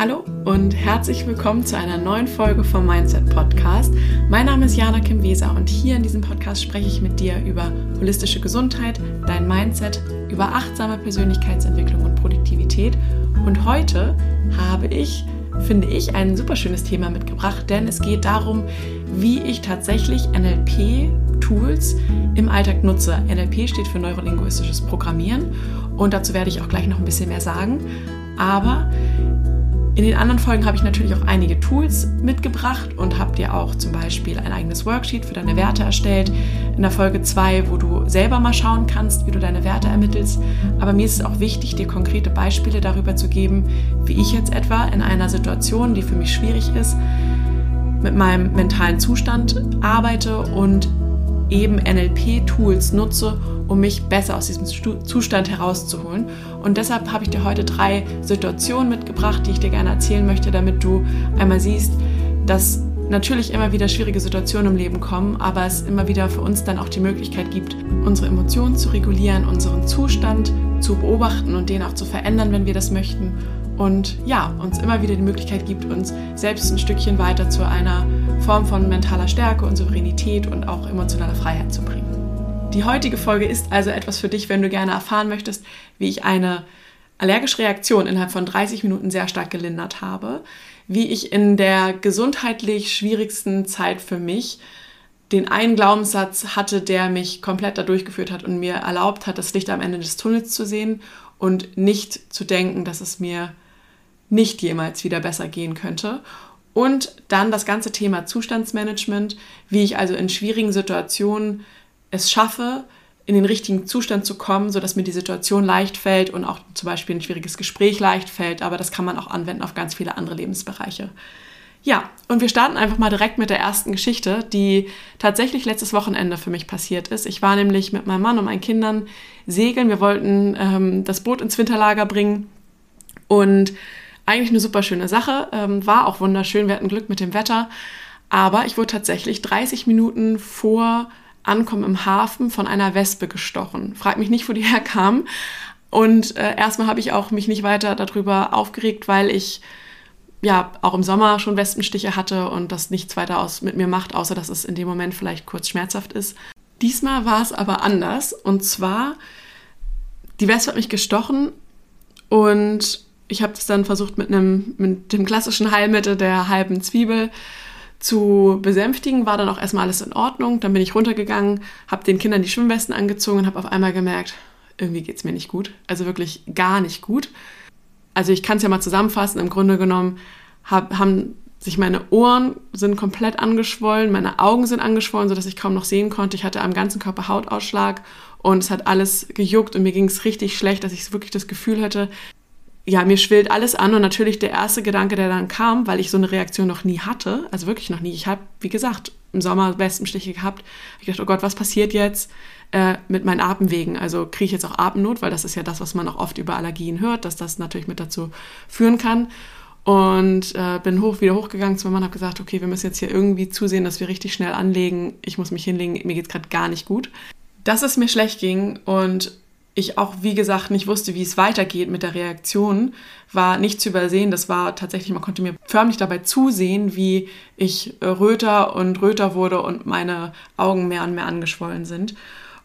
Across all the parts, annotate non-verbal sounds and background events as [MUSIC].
Hallo und herzlich willkommen zu einer neuen Folge vom Mindset Podcast. Mein Name ist Jana Kim Weser und hier in diesem Podcast spreche ich mit dir über holistische Gesundheit, dein Mindset, über achtsame Persönlichkeitsentwicklung und Produktivität. Und heute habe ich, finde ich, ein super schönes Thema mitgebracht, denn es geht darum, wie ich tatsächlich NLP-Tools im Alltag nutze. NLP steht für neurolinguistisches Programmieren und dazu werde ich auch gleich noch ein bisschen mehr sagen. Aber in den anderen Folgen habe ich natürlich auch einige Tools mitgebracht und habe dir auch zum Beispiel ein eigenes Worksheet für deine Werte erstellt. In der Folge 2, wo du selber mal schauen kannst, wie du deine Werte ermittelst. Aber mir ist es auch wichtig, dir konkrete Beispiele darüber zu geben, wie ich jetzt etwa in einer Situation, die für mich schwierig ist, mit meinem mentalen Zustand arbeite und eben NLP-Tools nutze, um mich besser aus diesem Zustand herauszuholen. Und deshalb habe ich dir heute drei Situationen mitgebracht, die ich dir gerne erzählen möchte, damit du einmal siehst, dass natürlich immer wieder schwierige Situationen im Leben kommen, aber es immer wieder für uns dann auch die Möglichkeit gibt, unsere Emotionen zu regulieren, unseren Zustand zu beobachten und den auch zu verändern, wenn wir das möchten. Und ja, uns immer wieder die Möglichkeit gibt, uns selbst ein Stückchen weiter zu einer Form von mentaler Stärke und Souveränität und auch emotionaler Freiheit zu bringen. Die heutige Folge ist also etwas für dich, wenn du gerne erfahren möchtest, wie ich eine allergische Reaktion innerhalb von 30 Minuten sehr stark gelindert habe, wie ich in der gesundheitlich schwierigsten Zeit für mich den einen Glaubenssatz hatte, der mich komplett da durchgeführt hat und mir erlaubt hat, das Licht am Ende des Tunnels zu sehen und nicht zu denken, dass es mir nicht jemals wieder besser gehen könnte. Und dann das ganze Thema Zustandsmanagement, wie ich also in schwierigen Situationen es schaffe, in den richtigen Zustand zu kommen, sodass mir die Situation leicht fällt und auch zum Beispiel ein schwieriges Gespräch leicht fällt. Aber das kann man auch anwenden auf ganz viele andere Lebensbereiche. Ja, und wir starten einfach mal direkt mit der ersten Geschichte, die tatsächlich letztes Wochenende für mich passiert ist. Ich war nämlich mit meinem Mann und meinen Kindern segeln. Wir wollten ähm, das Boot ins Winterlager bringen und eigentlich eine super schöne Sache. Ähm, war auch wunderschön. Wir hatten Glück mit dem Wetter. Aber ich wurde tatsächlich 30 Minuten vor Ankommen im Hafen von einer Wespe gestochen. Frag mich nicht, wo die [LAUGHS] herkam. Und äh, erstmal habe ich auch mich nicht weiter darüber aufgeregt, weil ich ja auch im Sommer schon Wespenstiche hatte und das nichts weiter aus mit mir macht, außer dass es in dem Moment vielleicht kurz schmerzhaft ist. Diesmal war es aber anders und zwar die Wespe hat mich gestochen und ich habe das dann versucht mit einem mit dem klassischen Heilmittel der halben Zwiebel zu besänftigen, war dann auch erstmal alles in Ordnung. Dann bin ich runtergegangen, habe den Kindern die Schwimmwesten angezogen und habe auf einmal gemerkt, irgendwie geht es mir nicht gut. Also wirklich gar nicht gut. Also ich kann es ja mal zusammenfassen. Im Grunde genommen hab, haben sich meine Ohren sind komplett angeschwollen, meine Augen sind angeschwollen, sodass ich kaum noch sehen konnte. Ich hatte am ganzen Körper Hautausschlag und es hat alles gejuckt und mir ging es richtig schlecht, dass ich wirklich das Gefühl hatte, ja, mir schwillt alles an und natürlich der erste Gedanke, der dann kam, weil ich so eine Reaktion noch nie hatte, also wirklich noch nie. Ich habe, wie gesagt, im Sommer Wespenstiche gehabt. Ich dachte, oh Gott, was passiert jetzt äh, mit meinen Atemwegen? Also kriege ich jetzt auch Atemnot, weil das ist ja das, was man auch oft über Allergien hört, dass das natürlich mit dazu führen kann. Und äh, bin hoch, wieder hochgegangen zu meinem Mann, habe gesagt, okay, wir müssen jetzt hier irgendwie zusehen, dass wir richtig schnell anlegen. Ich muss mich hinlegen, mir geht es gerade gar nicht gut. Dass es mir schlecht ging und ich auch, wie gesagt, nicht wusste, wie es weitergeht mit der Reaktion, war nicht zu übersehen. Das war tatsächlich, man konnte mir förmlich dabei zusehen, wie ich röter und röter wurde und meine Augen mehr und mehr angeschwollen sind.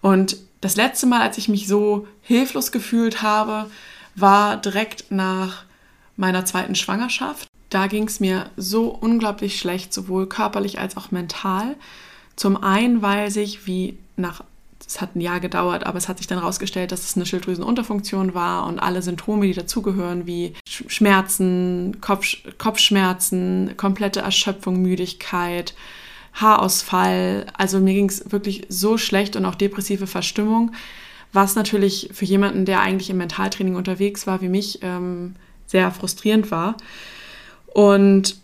Und das letzte Mal, als ich mich so hilflos gefühlt habe, war direkt nach meiner zweiten Schwangerschaft. Da ging es mir so unglaublich schlecht, sowohl körperlich als auch mental. Zum einen, weil sich wie nach es hat ein Jahr gedauert, aber es hat sich dann herausgestellt, dass es eine Schilddrüsenunterfunktion war und alle Symptome, die dazugehören, wie Schmerzen, Kopf, Kopfschmerzen, komplette Erschöpfung, Müdigkeit, Haarausfall. Also mir ging es wirklich so schlecht und auch depressive Verstimmung, was natürlich für jemanden, der eigentlich im Mentaltraining unterwegs war, wie mich, ähm, sehr frustrierend war. Und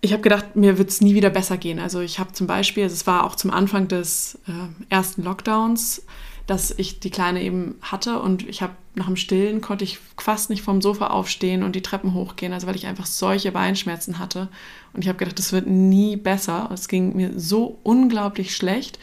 ich habe gedacht, mir wird es nie wieder besser gehen. Also ich habe zum Beispiel, also es war auch zum Anfang des äh, ersten Lockdowns, dass ich die Kleine eben hatte und ich habe nach dem Stillen konnte ich fast nicht vom Sofa aufstehen und die Treppen hochgehen, also weil ich einfach solche Beinschmerzen hatte und ich habe gedacht, das wird nie besser. Es ging mir so unglaublich schlecht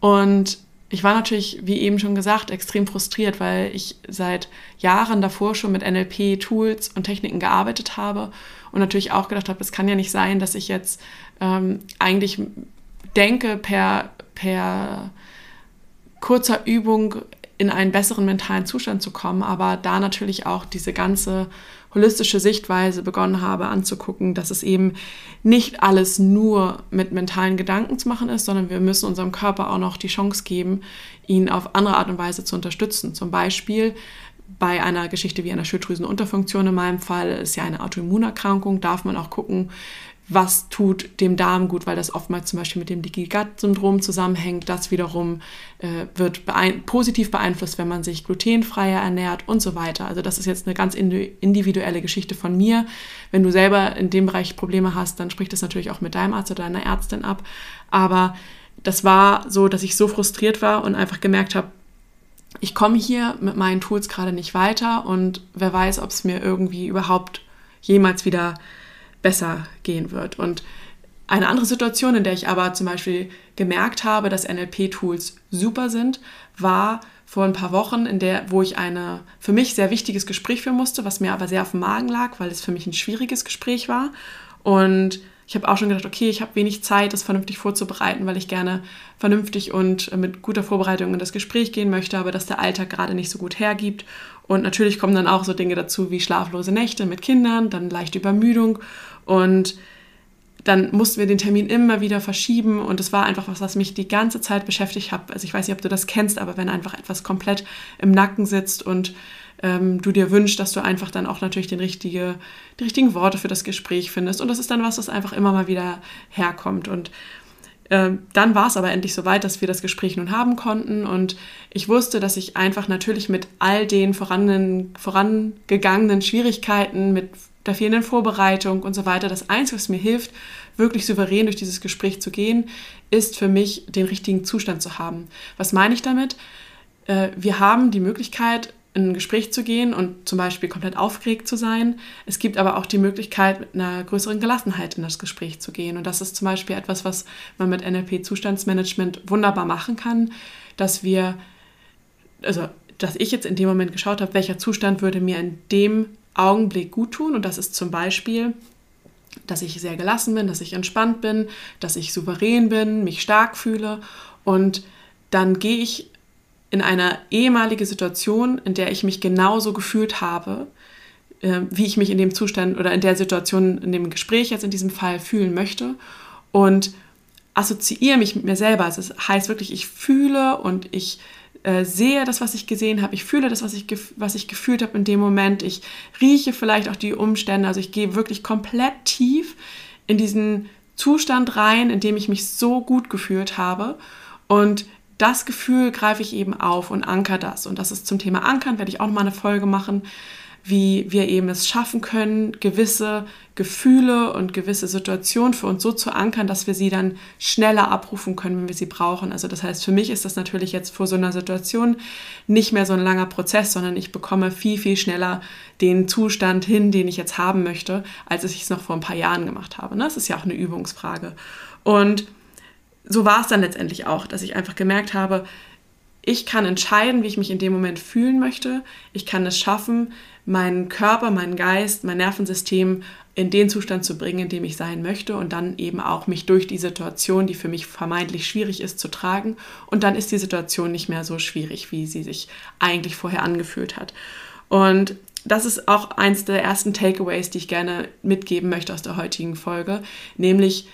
und ich war natürlich, wie eben schon gesagt, extrem frustriert, weil ich seit Jahren davor schon mit NLP-Tools und Techniken gearbeitet habe und natürlich auch gedacht habe, es kann ja nicht sein, dass ich jetzt ähm, eigentlich denke, per, per kurzer Übung in einen besseren mentalen Zustand zu kommen, aber da natürlich auch diese ganze holistische Sichtweise begonnen habe anzugucken, dass es eben nicht alles nur mit mentalen Gedanken zu machen ist, sondern wir müssen unserem Körper auch noch die Chance geben, ihn auf andere Art und Weise zu unterstützen. Zum Beispiel bei einer Geschichte wie einer Schilddrüsenunterfunktion in meinem Fall ist ja eine Autoimmunerkrankung, darf man auch gucken, was tut dem Darm gut, weil das oftmals zum Beispiel mit dem Leaky Gut Syndrom zusammenhängt. Das wiederum äh, wird beein positiv beeinflusst, wenn man sich glutenfreier ernährt und so weiter. Also das ist jetzt eine ganz individuelle Geschichte von mir. Wenn du selber in dem Bereich Probleme hast, dann sprich das natürlich auch mit deinem Arzt oder deiner Ärztin ab. Aber das war so, dass ich so frustriert war und einfach gemerkt habe, ich komme hier mit meinen Tools gerade nicht weiter und wer weiß, ob es mir irgendwie überhaupt jemals wieder besser gehen wird. Und eine andere Situation, in der ich aber zum Beispiel gemerkt habe, dass NLP-Tools super sind, war vor ein paar Wochen, in der, wo ich ein für mich sehr wichtiges Gespräch führen musste, was mir aber sehr auf dem Magen lag, weil es für mich ein schwieriges Gespräch war. Und ich habe auch schon gedacht, okay, ich habe wenig Zeit, das vernünftig vorzubereiten, weil ich gerne vernünftig und mit guter Vorbereitung in das Gespräch gehen möchte, aber dass der Alltag gerade nicht so gut hergibt. Und natürlich kommen dann auch so Dinge dazu wie schlaflose Nächte mit Kindern, dann leichte Übermüdung und dann mussten wir den Termin immer wieder verschieben und es war einfach was, was mich die ganze Zeit beschäftigt hat. Also ich weiß nicht, ob du das kennst, aber wenn einfach etwas komplett im Nacken sitzt und ähm, du dir wünschst, dass du einfach dann auch natürlich den richtige, die richtigen Worte für das Gespräch findest. Und das ist dann was, was einfach immer mal wieder herkommt. Und äh, dann war es aber endlich so weit, dass wir das Gespräch nun haben konnten. Und ich wusste, dass ich einfach natürlich mit all den vorangegangenen Schwierigkeiten, mit der fehlenden Vorbereitung und so weiter. Das Einzige, was mir hilft, wirklich souverän durch dieses Gespräch zu gehen, ist für mich, den richtigen Zustand zu haben. Was meine ich damit? Äh, wir haben die Möglichkeit, in ein Gespräch zu gehen und zum Beispiel komplett aufgeregt zu sein. Es gibt aber auch die Möglichkeit, mit einer größeren Gelassenheit in das Gespräch zu gehen. Und das ist zum Beispiel etwas, was man mit NLP-Zustandsmanagement wunderbar machen kann, dass wir, also dass ich jetzt in dem Moment geschaut habe, welcher Zustand würde mir in dem Augenblick gut tun. Und das ist zum Beispiel, dass ich sehr gelassen bin, dass ich entspannt bin, dass ich souverän bin, mich stark fühle. Und dann gehe ich in eine ehemalige Situation, in der ich mich genauso gefühlt habe, äh, wie ich mich in dem Zustand oder in der Situation, in dem Gespräch jetzt in diesem Fall fühlen möchte. Und assoziiere mich mit mir selber. Also das heißt wirklich, ich fühle und ich äh, sehe das, was ich gesehen habe, ich fühle das, was ich, was ich gefühlt habe in dem Moment, ich rieche vielleicht auch die Umstände, also ich gehe wirklich komplett tief in diesen Zustand rein, in dem ich mich so gut gefühlt habe und das Gefühl greife ich eben auf und anker das. Und das ist zum Thema Ankern, werde ich auch noch mal eine Folge machen wie wir eben es schaffen können, gewisse Gefühle und gewisse Situationen für uns so zu ankern, dass wir sie dann schneller abrufen können, wenn wir sie brauchen. Also das heißt, für mich ist das natürlich jetzt vor so einer Situation nicht mehr so ein langer Prozess, sondern ich bekomme viel, viel schneller den Zustand hin, den ich jetzt haben möchte, als ich es noch vor ein paar Jahren gemacht habe. Das ist ja auch eine Übungsfrage. Und so war es dann letztendlich auch, dass ich einfach gemerkt habe, ich kann entscheiden, wie ich mich in dem Moment fühlen möchte. Ich kann es schaffen, meinen Körper, meinen Geist, mein Nervensystem in den Zustand zu bringen, in dem ich sein möchte und dann eben auch mich durch die Situation, die für mich vermeintlich schwierig ist, zu tragen. Und dann ist die Situation nicht mehr so schwierig, wie sie sich eigentlich vorher angefühlt hat. Und das ist auch eins der ersten Takeaways, die ich gerne mitgeben möchte aus der heutigen Folge, nämlich,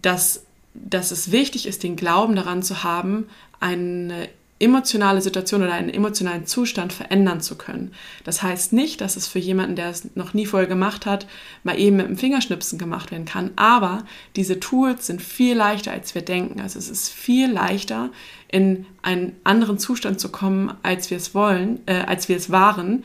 dass, dass es wichtig ist, den Glauben daran zu haben, eine emotionale Situation oder einen emotionalen Zustand verändern zu können. Das heißt nicht, dass es für jemanden, der es noch nie vorher gemacht hat, mal eben mit dem Fingerschnipsen gemacht werden kann. Aber diese Tools sind viel leichter, als wir denken. Also es ist viel leichter, in einen anderen Zustand zu kommen, als wir es wollen, äh, als wir es waren.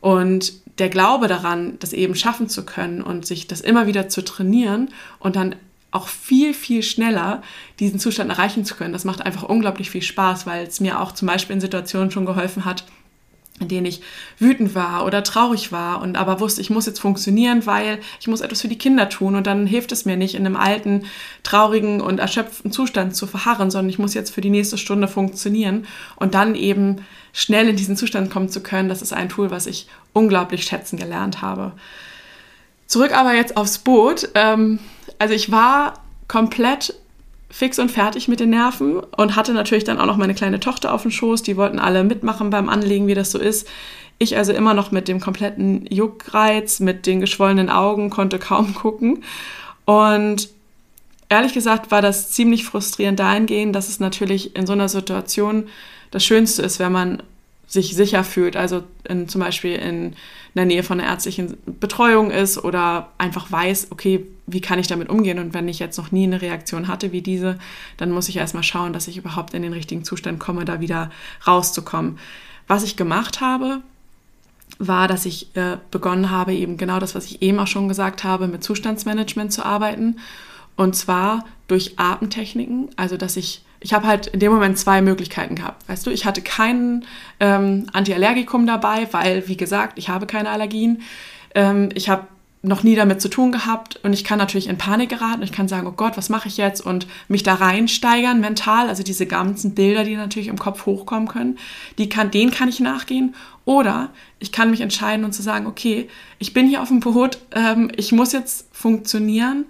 Und der Glaube daran, das eben schaffen zu können und sich das immer wieder zu trainieren und dann auch viel, viel schneller diesen Zustand erreichen zu können. Das macht einfach unglaublich viel Spaß, weil es mir auch zum Beispiel in Situationen schon geholfen hat, in denen ich wütend war oder traurig war und aber wusste, ich muss jetzt funktionieren, weil ich muss etwas für die Kinder tun und dann hilft es mir nicht, in einem alten, traurigen und erschöpften Zustand zu verharren, sondern ich muss jetzt für die nächste Stunde funktionieren und dann eben schnell in diesen Zustand kommen zu können, das ist ein Tool, was ich unglaublich schätzen gelernt habe. Zurück aber jetzt aufs Boot. Ähm, also ich war komplett fix und fertig mit den Nerven und hatte natürlich dann auch noch meine kleine Tochter auf dem Schoß. Die wollten alle mitmachen beim Anlegen, wie das so ist. Ich also immer noch mit dem kompletten Juckreiz, mit den geschwollenen Augen, konnte kaum gucken. Und ehrlich gesagt war das ziemlich frustrierend dahingehend, dass es natürlich in so einer Situation das Schönste ist, wenn man sich sicher fühlt, also in, zum Beispiel in der Nähe von einer ärztlichen Betreuung ist oder einfach weiß, okay, wie kann ich damit umgehen? Und wenn ich jetzt noch nie eine Reaktion hatte wie diese, dann muss ich erstmal schauen, dass ich überhaupt in den richtigen Zustand komme, da wieder rauszukommen. Was ich gemacht habe, war, dass ich äh, begonnen habe, eben genau das, was ich eben auch schon gesagt habe, mit Zustandsmanagement zu arbeiten. Und zwar durch Atemtechniken, also dass ich ich habe halt in dem Moment zwei Möglichkeiten gehabt. Weißt du, ich hatte kein ähm, Antiallergikum dabei, weil, wie gesagt, ich habe keine Allergien. Ähm, ich habe noch nie damit zu tun gehabt und ich kann natürlich in Panik geraten. Ich kann sagen, oh Gott, was mache ich jetzt und mich da reinsteigern mental. Also diese ganzen Bilder, die natürlich im Kopf hochkommen können, die kann, denen kann ich nachgehen. Oder ich kann mich entscheiden und zu sagen, okay, ich bin hier auf dem Boot, ähm, ich muss jetzt funktionieren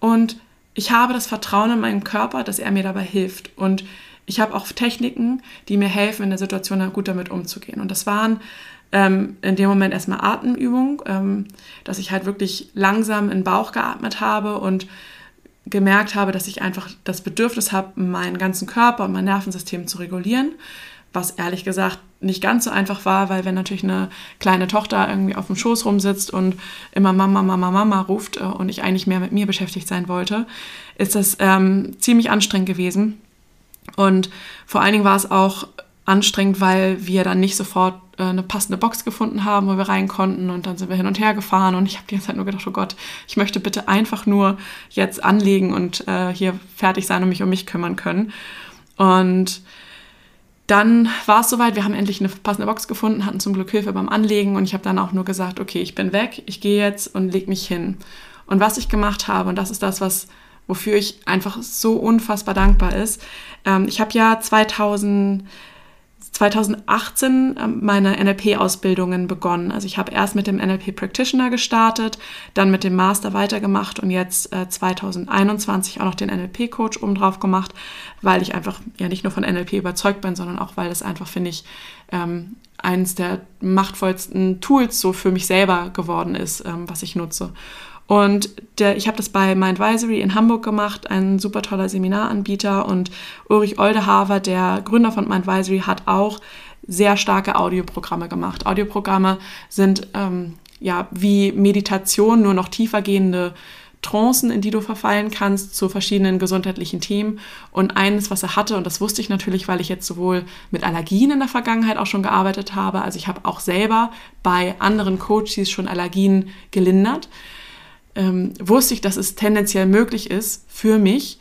und ich habe das Vertrauen in meinen Körper, dass er mir dabei hilft. Und ich habe auch Techniken, die mir helfen, in der Situation gut damit umzugehen. Und das waren ähm, in dem Moment erstmal Atemübungen, ähm, dass ich halt wirklich langsam in den Bauch geatmet habe und gemerkt habe, dass ich einfach das Bedürfnis habe, meinen ganzen Körper und mein Nervensystem zu regulieren was ehrlich gesagt nicht ganz so einfach war, weil wenn natürlich eine kleine Tochter irgendwie auf dem Schoß rumsitzt und immer Mama, Mama, Mama ruft äh, und ich eigentlich mehr mit mir beschäftigt sein wollte, ist das ähm, ziemlich anstrengend gewesen. Und vor allen Dingen war es auch anstrengend, weil wir dann nicht sofort äh, eine passende Box gefunden haben, wo wir rein konnten und dann sind wir hin und her gefahren und ich habe die ganze Zeit nur gedacht, oh Gott, ich möchte bitte einfach nur jetzt anlegen und äh, hier fertig sein und mich um mich kümmern können. Und dann war es soweit, wir haben endlich eine passende Box gefunden, hatten zum Glück Hilfe beim Anlegen und ich habe dann auch nur gesagt, okay, ich bin weg, ich gehe jetzt und leg mich hin. Und was ich gemacht habe, und das ist das, was wofür ich einfach so unfassbar dankbar ist. Ähm, ich habe ja 2000 2018 ähm, meine NLP-Ausbildungen begonnen. Also ich habe erst mit dem NLP Practitioner gestartet, dann mit dem Master weitergemacht und jetzt äh, 2021 auch noch den NLP-Coach obendrauf gemacht, weil ich einfach ja nicht nur von NLP überzeugt bin, sondern auch, weil es einfach, finde ich, ähm, eines der machtvollsten Tools so für mich selber geworden ist, ähm, was ich nutze. Und der, ich habe das bei Mindvisory in Hamburg gemacht, ein super toller Seminaranbieter. Und Ulrich Oldehaver, der Gründer von Mindvisory, hat auch sehr starke Audioprogramme gemacht. Audioprogramme sind ähm, ja wie Meditation, nur noch tiefer gehende Trancen, in die du verfallen kannst zu verschiedenen gesundheitlichen Themen. Und eines, was er hatte, und das wusste ich natürlich, weil ich jetzt sowohl mit Allergien in der Vergangenheit auch schon gearbeitet habe, also ich habe auch selber bei anderen Coaches schon Allergien gelindert ähm, wusste ich, dass es tendenziell möglich ist für mich,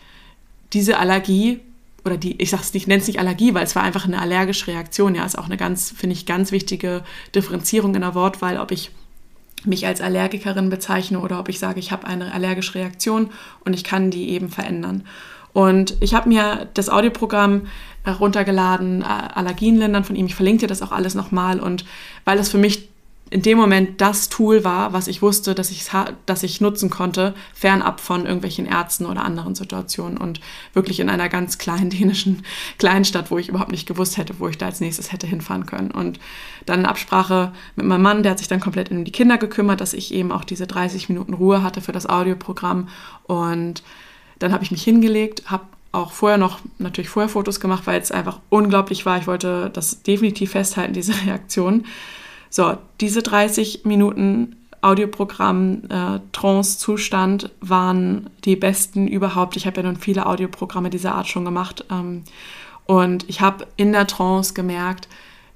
diese Allergie oder die, ich sag's nicht, nenne es nicht Allergie, weil es war einfach eine allergische Reaktion. Ja, ist auch eine ganz, finde ich, ganz wichtige Differenzierung in der Wortwahl, ob ich mich als Allergikerin bezeichne oder ob ich sage, ich habe eine allergische Reaktion und ich kann die eben verändern. Und ich habe mir das Audioprogramm runtergeladen, Allergien lindern von ihm. Ich verlinke dir das auch alles nochmal. Und weil es für mich in dem Moment das Tool war, was ich wusste, dass ich, dass ich nutzen konnte, fernab von irgendwelchen Ärzten oder anderen Situationen und wirklich in einer ganz kleinen [LAUGHS] dänischen Kleinstadt, wo ich überhaupt nicht gewusst hätte, wo ich da als nächstes hätte hinfahren können. Und dann in Absprache mit meinem Mann, der hat sich dann komplett um die Kinder gekümmert, dass ich eben auch diese 30 Minuten Ruhe hatte für das Audioprogramm. Und dann habe ich mich hingelegt, habe auch vorher noch natürlich vorher Fotos gemacht, weil es einfach unglaublich war. Ich wollte das definitiv festhalten, diese [LAUGHS] Reaktion. So, diese 30 Minuten Audioprogramm äh, Trance-Zustand waren die besten überhaupt. Ich habe ja nun viele Audioprogramme dieser Art schon gemacht. Ähm, und ich habe in der Trance gemerkt,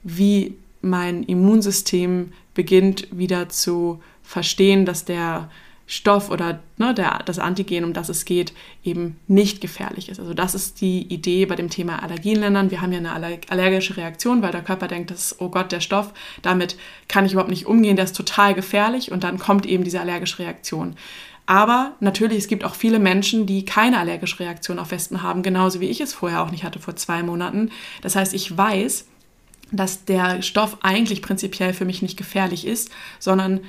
wie mein Immunsystem beginnt wieder zu verstehen, dass der Stoff oder ne, der, das Antigen, um das es geht, eben nicht gefährlich ist. Also das ist die Idee bei dem Thema Allergienländern. Wir haben ja eine allergische Reaktion, weil der Körper denkt, dass, oh Gott, der Stoff, damit kann ich überhaupt nicht umgehen, der ist total gefährlich und dann kommt eben diese allergische Reaktion. Aber natürlich, es gibt auch viele Menschen, die keine allergische Reaktion auf Westen haben, genauso wie ich es vorher auch nicht hatte vor zwei Monaten. Das heißt, ich weiß, dass der Stoff eigentlich prinzipiell für mich nicht gefährlich ist, sondern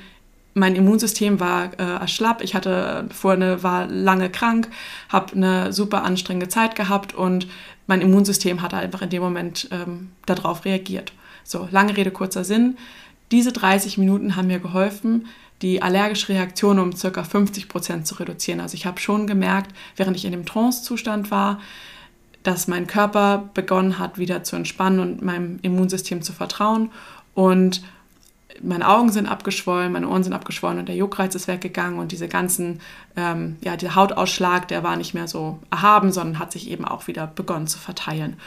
mein Immunsystem war äh, schlapp. Ich hatte vorne war lange krank, habe eine super anstrengende Zeit gehabt und mein Immunsystem hat einfach in dem Moment ähm, darauf reagiert. So, lange Rede, kurzer Sinn. Diese 30 Minuten haben mir geholfen, die allergische Reaktion um ca. 50 Prozent zu reduzieren. Also ich habe schon gemerkt, während ich in dem Trance-Zustand war, dass mein Körper begonnen hat, wieder zu entspannen und meinem Immunsystem zu vertrauen. Und meine Augen sind abgeschwollen, meine Ohren sind abgeschwollen und der Juckreiz ist weggegangen und diese ganzen, ähm, ja, dieser Hautausschlag, der war nicht mehr so erhaben, sondern hat sich eben auch wieder begonnen zu verteilen.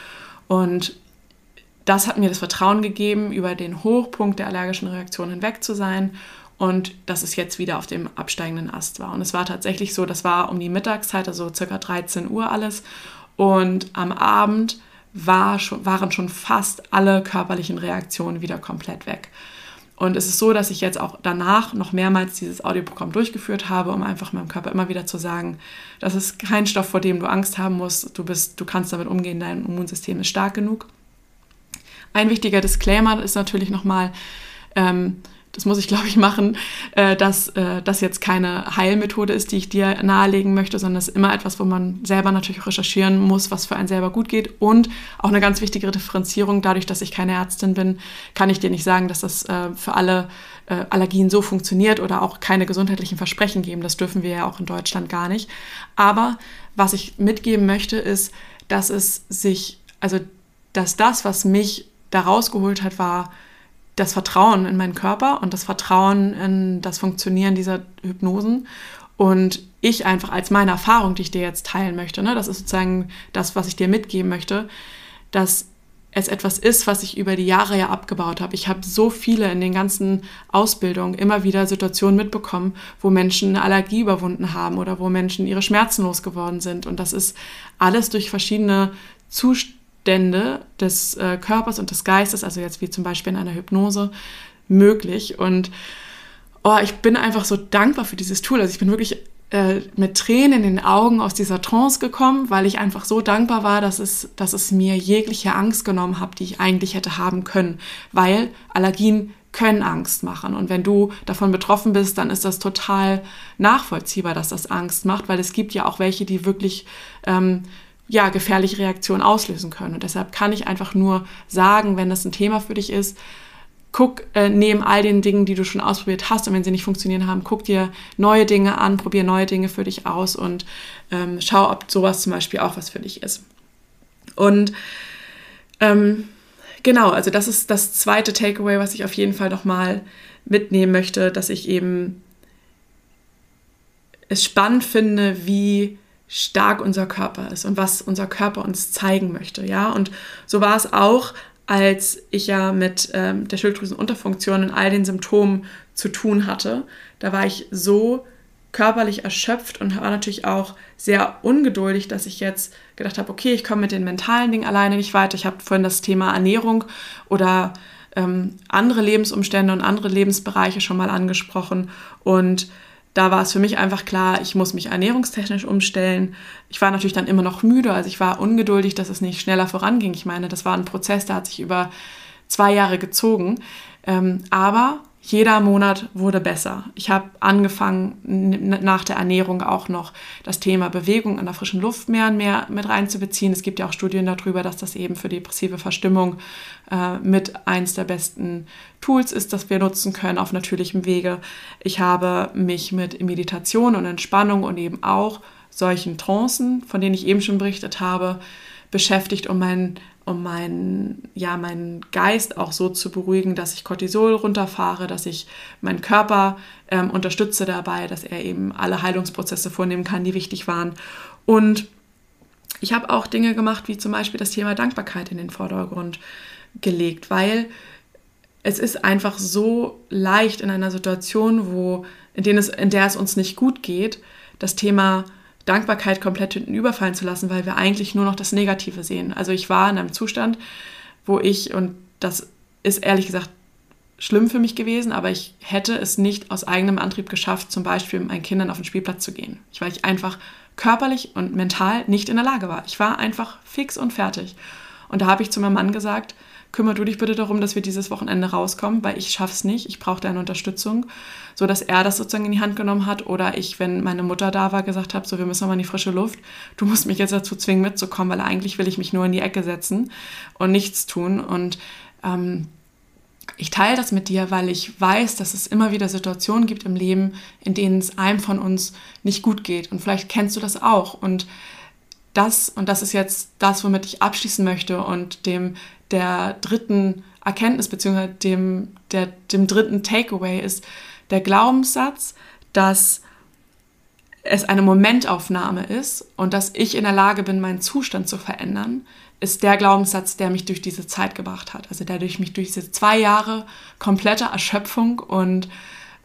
Und das hat mir das Vertrauen gegeben, über den Hochpunkt der allergischen Reaktion hinweg zu sein und dass es jetzt wieder auf dem absteigenden Ast war. Und es war tatsächlich so, das war um die Mittagszeit, also circa 13 Uhr alles. Und am Abend war schon, waren schon fast alle körperlichen Reaktionen wieder komplett weg. Und es ist so, dass ich jetzt auch danach noch mehrmals dieses Audioprogramm durchgeführt habe, um einfach meinem Körper immer wieder zu sagen, das ist kein Stoff, vor dem du Angst haben musst. Du, bist, du kannst damit umgehen, dein Immunsystem ist stark genug. Ein wichtiger Disclaimer ist natürlich nochmal, ähm, das muss ich glaube ich machen, äh, dass äh, das jetzt keine Heilmethode ist, die ich dir nahelegen möchte, sondern es ist immer etwas, wo man selber natürlich recherchieren muss, was für einen selber gut geht. Und auch eine ganz wichtige Differenzierung, dadurch, dass ich keine Ärztin bin, kann ich dir nicht sagen, dass das äh, für alle äh, Allergien so funktioniert oder auch keine gesundheitlichen Versprechen geben. Das dürfen wir ja auch in Deutschland gar nicht. Aber was ich mitgeben möchte, ist, dass es sich, also dass das, was mich da rausgeholt hat, war, das Vertrauen in meinen Körper und das Vertrauen in das Funktionieren dieser Hypnosen. Und ich einfach als meine Erfahrung, die ich dir jetzt teilen möchte, ne, das ist sozusagen das, was ich dir mitgeben möchte, dass es etwas ist, was ich über die Jahre ja abgebaut habe. Ich habe so viele in den ganzen Ausbildungen immer wieder Situationen mitbekommen, wo Menschen eine Allergie überwunden haben oder wo Menschen ihre Schmerzen losgeworden sind. Und das ist alles durch verschiedene Zustände Zustände des äh, Körpers und des Geistes, also jetzt wie zum Beispiel in einer Hypnose, möglich. Und oh, ich bin einfach so dankbar für dieses Tool. Also ich bin wirklich äh, mit Tränen in den Augen aus dieser Trance gekommen, weil ich einfach so dankbar war, dass es, dass es mir jegliche Angst genommen hat, die ich eigentlich hätte haben können. Weil Allergien können Angst machen. Und wenn du davon betroffen bist, dann ist das total nachvollziehbar, dass das Angst macht, weil es gibt ja auch welche, die wirklich ähm, ja, gefährliche Reaktionen auslösen können. Und deshalb kann ich einfach nur sagen, wenn das ein Thema für dich ist, guck äh, neben all den Dingen, die du schon ausprobiert hast und wenn sie nicht funktionieren haben, guck dir neue Dinge an, probier neue Dinge für dich aus und ähm, schau, ob sowas zum Beispiel auch was für dich ist. Und ähm, genau, also das ist das zweite Takeaway, was ich auf jeden Fall nochmal mitnehmen möchte, dass ich eben es spannend finde, wie stark unser Körper ist und was unser Körper uns zeigen möchte, ja. Und so war es auch, als ich ja mit ähm, der Schilddrüsenunterfunktion und all den Symptomen zu tun hatte. Da war ich so körperlich erschöpft und war natürlich auch sehr ungeduldig, dass ich jetzt gedacht habe, okay, ich komme mit den mentalen Dingen alleine nicht weiter. Ich habe vorhin das Thema Ernährung oder ähm, andere Lebensumstände und andere Lebensbereiche schon mal angesprochen und da war es für mich einfach klar, ich muss mich ernährungstechnisch umstellen. Ich war natürlich dann immer noch müde, also ich war ungeduldig, dass es nicht schneller voranging. Ich meine, das war ein Prozess, der hat sich über zwei Jahre gezogen. Ähm, aber jeder Monat wurde besser. Ich habe angefangen, nach der Ernährung auch noch das Thema Bewegung an der frischen Luft mehr und mehr mit reinzubeziehen. Es gibt ja auch Studien darüber, dass das eben für depressive Verstimmung äh, mit eins der besten Tools ist, das wir nutzen können auf natürlichem Wege. Ich habe mich mit Meditation und Entspannung und eben auch solchen Trancen, von denen ich eben schon berichtet habe, beschäftigt, um meinen um meinen, ja, meinen Geist auch so zu beruhigen, dass ich Cortisol runterfahre, dass ich meinen Körper ähm, unterstütze dabei, dass er eben alle Heilungsprozesse vornehmen kann, die wichtig waren. Und ich habe auch Dinge gemacht, wie zum Beispiel das Thema Dankbarkeit in den Vordergrund gelegt, weil es ist einfach so leicht in einer Situation, wo, in, denen es, in der es uns nicht gut geht, das Thema Dankbarkeit komplett hinten überfallen zu lassen, weil wir eigentlich nur noch das Negative sehen. Also ich war in einem Zustand, wo ich, und das ist ehrlich gesagt schlimm für mich gewesen, aber ich hätte es nicht aus eigenem Antrieb geschafft, zum Beispiel mit meinen Kindern auf den Spielplatz zu gehen. Ich, weil ich einfach körperlich und mental nicht in der Lage war. Ich war einfach fix und fertig. Und da habe ich zu meinem Mann gesagt, kümmere du dich bitte darum, dass wir dieses Wochenende rauskommen, weil ich schaff's nicht, ich brauche deine Unterstützung, so dass er das sozusagen in die Hand genommen hat oder ich, wenn meine Mutter da war, gesagt habe, so wir müssen mal in die frische Luft, du musst mich jetzt dazu zwingen mitzukommen, weil eigentlich will ich mich nur in die Ecke setzen und nichts tun und ähm, ich teile das mit dir, weil ich weiß, dass es immer wieder Situationen gibt im Leben, in denen es einem von uns nicht gut geht. Und vielleicht kennst du das auch. Und das, und das ist jetzt das, womit ich abschließen möchte und dem der dritten Erkenntnis beziehungsweise dem, dem dritten Takeaway ist der Glaubenssatz, dass es eine Momentaufnahme ist und dass ich in der Lage bin, meinen Zustand zu verändern, ist der Glaubenssatz, der mich durch diese Zeit gebracht hat. Also der durch mich durch diese zwei Jahre kompletter Erschöpfung und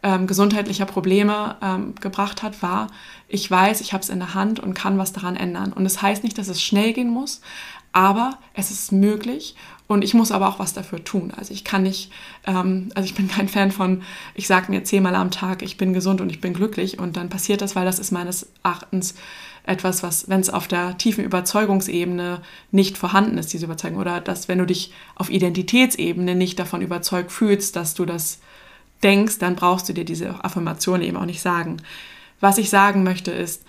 ähm, gesundheitlicher Probleme ähm, gebracht hat, war, ich weiß, ich habe es in der Hand und kann was daran ändern. Und das heißt nicht, dass es schnell gehen muss, aber es ist möglich und ich muss aber auch was dafür tun. Also ich kann nicht, ähm, also ich bin kein Fan von, ich sage mir zehnmal am Tag, ich bin gesund und ich bin glücklich und dann passiert das, weil das ist meines Erachtens etwas, was, wenn es auf der tiefen Überzeugungsebene nicht vorhanden ist, diese Überzeugung, oder dass, wenn du dich auf Identitätsebene nicht davon überzeugt fühlst, dass du das denkst, dann brauchst du dir diese Affirmation eben auch nicht sagen. Was ich sagen möchte ist,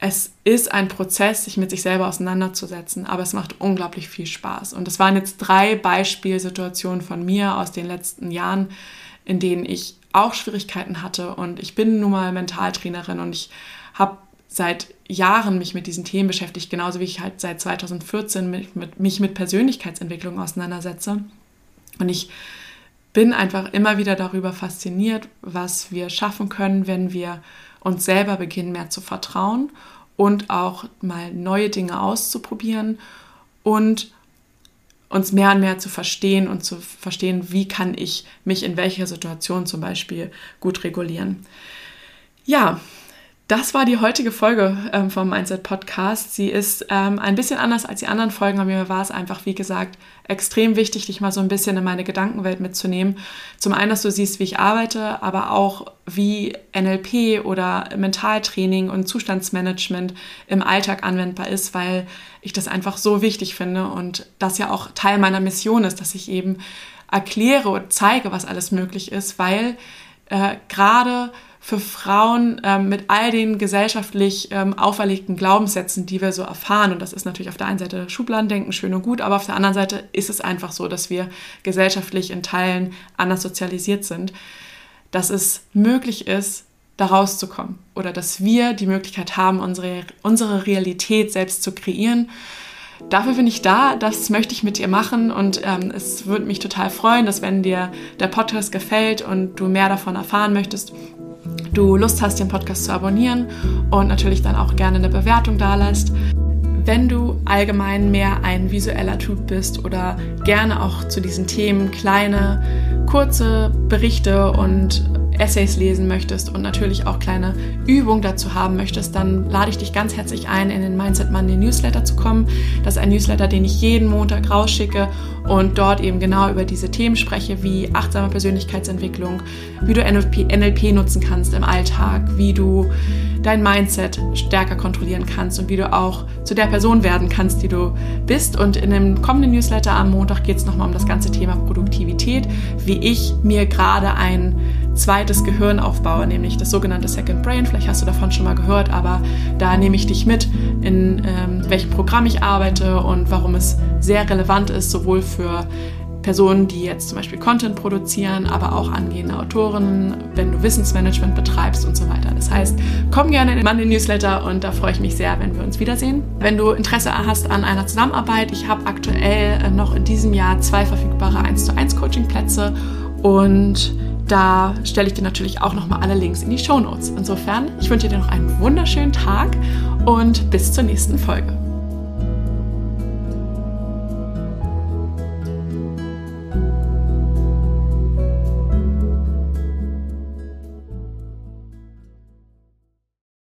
es ist ein Prozess, sich mit sich selber auseinanderzusetzen, aber es macht unglaublich viel Spaß. Und das waren jetzt drei Beispielsituationen von mir aus den letzten Jahren, in denen ich auch Schwierigkeiten hatte. Und ich bin nun mal Mentaltrainerin und ich habe seit Jahren mich mit diesen Themen beschäftigt, genauso wie ich halt seit 2014 mit, mit, mich mit Persönlichkeitsentwicklung auseinandersetze. Und ich bin einfach immer wieder darüber fasziniert, was wir schaffen können, wenn wir uns selber beginnen mehr zu vertrauen und auch mal neue Dinge auszuprobieren und uns mehr und mehr zu verstehen und zu verstehen, wie kann ich mich in welcher Situation zum Beispiel gut regulieren. Ja, das war die heutige Folge ähm, vom Mindset Podcast. Sie ist ähm, ein bisschen anders als die anderen Folgen, aber mir war es einfach, wie gesagt, extrem wichtig, dich mal so ein bisschen in meine Gedankenwelt mitzunehmen. Zum einen, dass du siehst, wie ich arbeite, aber auch wie NLP oder Mentaltraining und Zustandsmanagement im Alltag anwendbar ist, weil ich das einfach so wichtig finde und das ja auch Teil meiner Mission ist, dass ich eben erkläre und zeige, was alles möglich ist, weil äh, gerade für Frauen ähm, mit all den gesellschaftlich ähm, auferlegten Glaubenssätzen, die wir so erfahren. Und das ist natürlich auf der einen Seite Schubladendenken, schön und gut, aber auf der anderen Seite ist es einfach so, dass wir gesellschaftlich in Teilen anders sozialisiert sind, dass es möglich ist, da rauszukommen oder dass wir die Möglichkeit haben, unsere, unsere Realität selbst zu kreieren. Dafür bin ich da, das möchte ich mit dir machen und ähm, es würde mich total freuen, dass wenn dir der Podcast gefällt und du mehr davon erfahren möchtest, du Lust hast, den Podcast zu abonnieren und natürlich dann auch gerne eine Bewertung da lässt. Wenn du allgemein mehr ein visueller Typ bist oder gerne auch zu diesen Themen kleine, kurze Berichte und Essays lesen möchtest und natürlich auch kleine Übungen dazu haben möchtest, dann lade ich dich ganz herzlich ein, in den Mindset Monday Newsletter zu kommen. Das ist ein Newsletter, den ich jeden Montag rausschicke und dort eben genau über diese Themen spreche, wie achtsame Persönlichkeitsentwicklung, wie du NLP, NLP nutzen kannst im Alltag, wie du dein Mindset stärker kontrollieren kannst und wie du auch zu der Person werden kannst, die du bist. Und in dem kommenden Newsletter am Montag geht es nochmal um das ganze Thema Produktivität, wie ich mir gerade ein zweites Gehirn aufbaue, nämlich das sogenannte Second Brain. Vielleicht hast du davon schon mal gehört, aber da nehme ich dich mit, in ähm, welchem Programm ich arbeite und warum es sehr relevant ist, sowohl für Personen, die jetzt zum Beispiel Content produzieren, aber auch angehende Autorinnen, wenn du Wissensmanagement betreibst und so weiter. Das heißt, komm gerne in den Newsletter und da freue ich mich sehr, wenn wir uns wiedersehen. Wenn du Interesse hast an einer Zusammenarbeit, ich habe aktuell noch in diesem Jahr zwei verfügbare 1 zu 1 Coaching-Plätze und da stelle ich dir natürlich auch nochmal alle Links in die Show Notes. Insofern, ich wünsche dir noch einen wunderschönen Tag und bis zur nächsten Folge.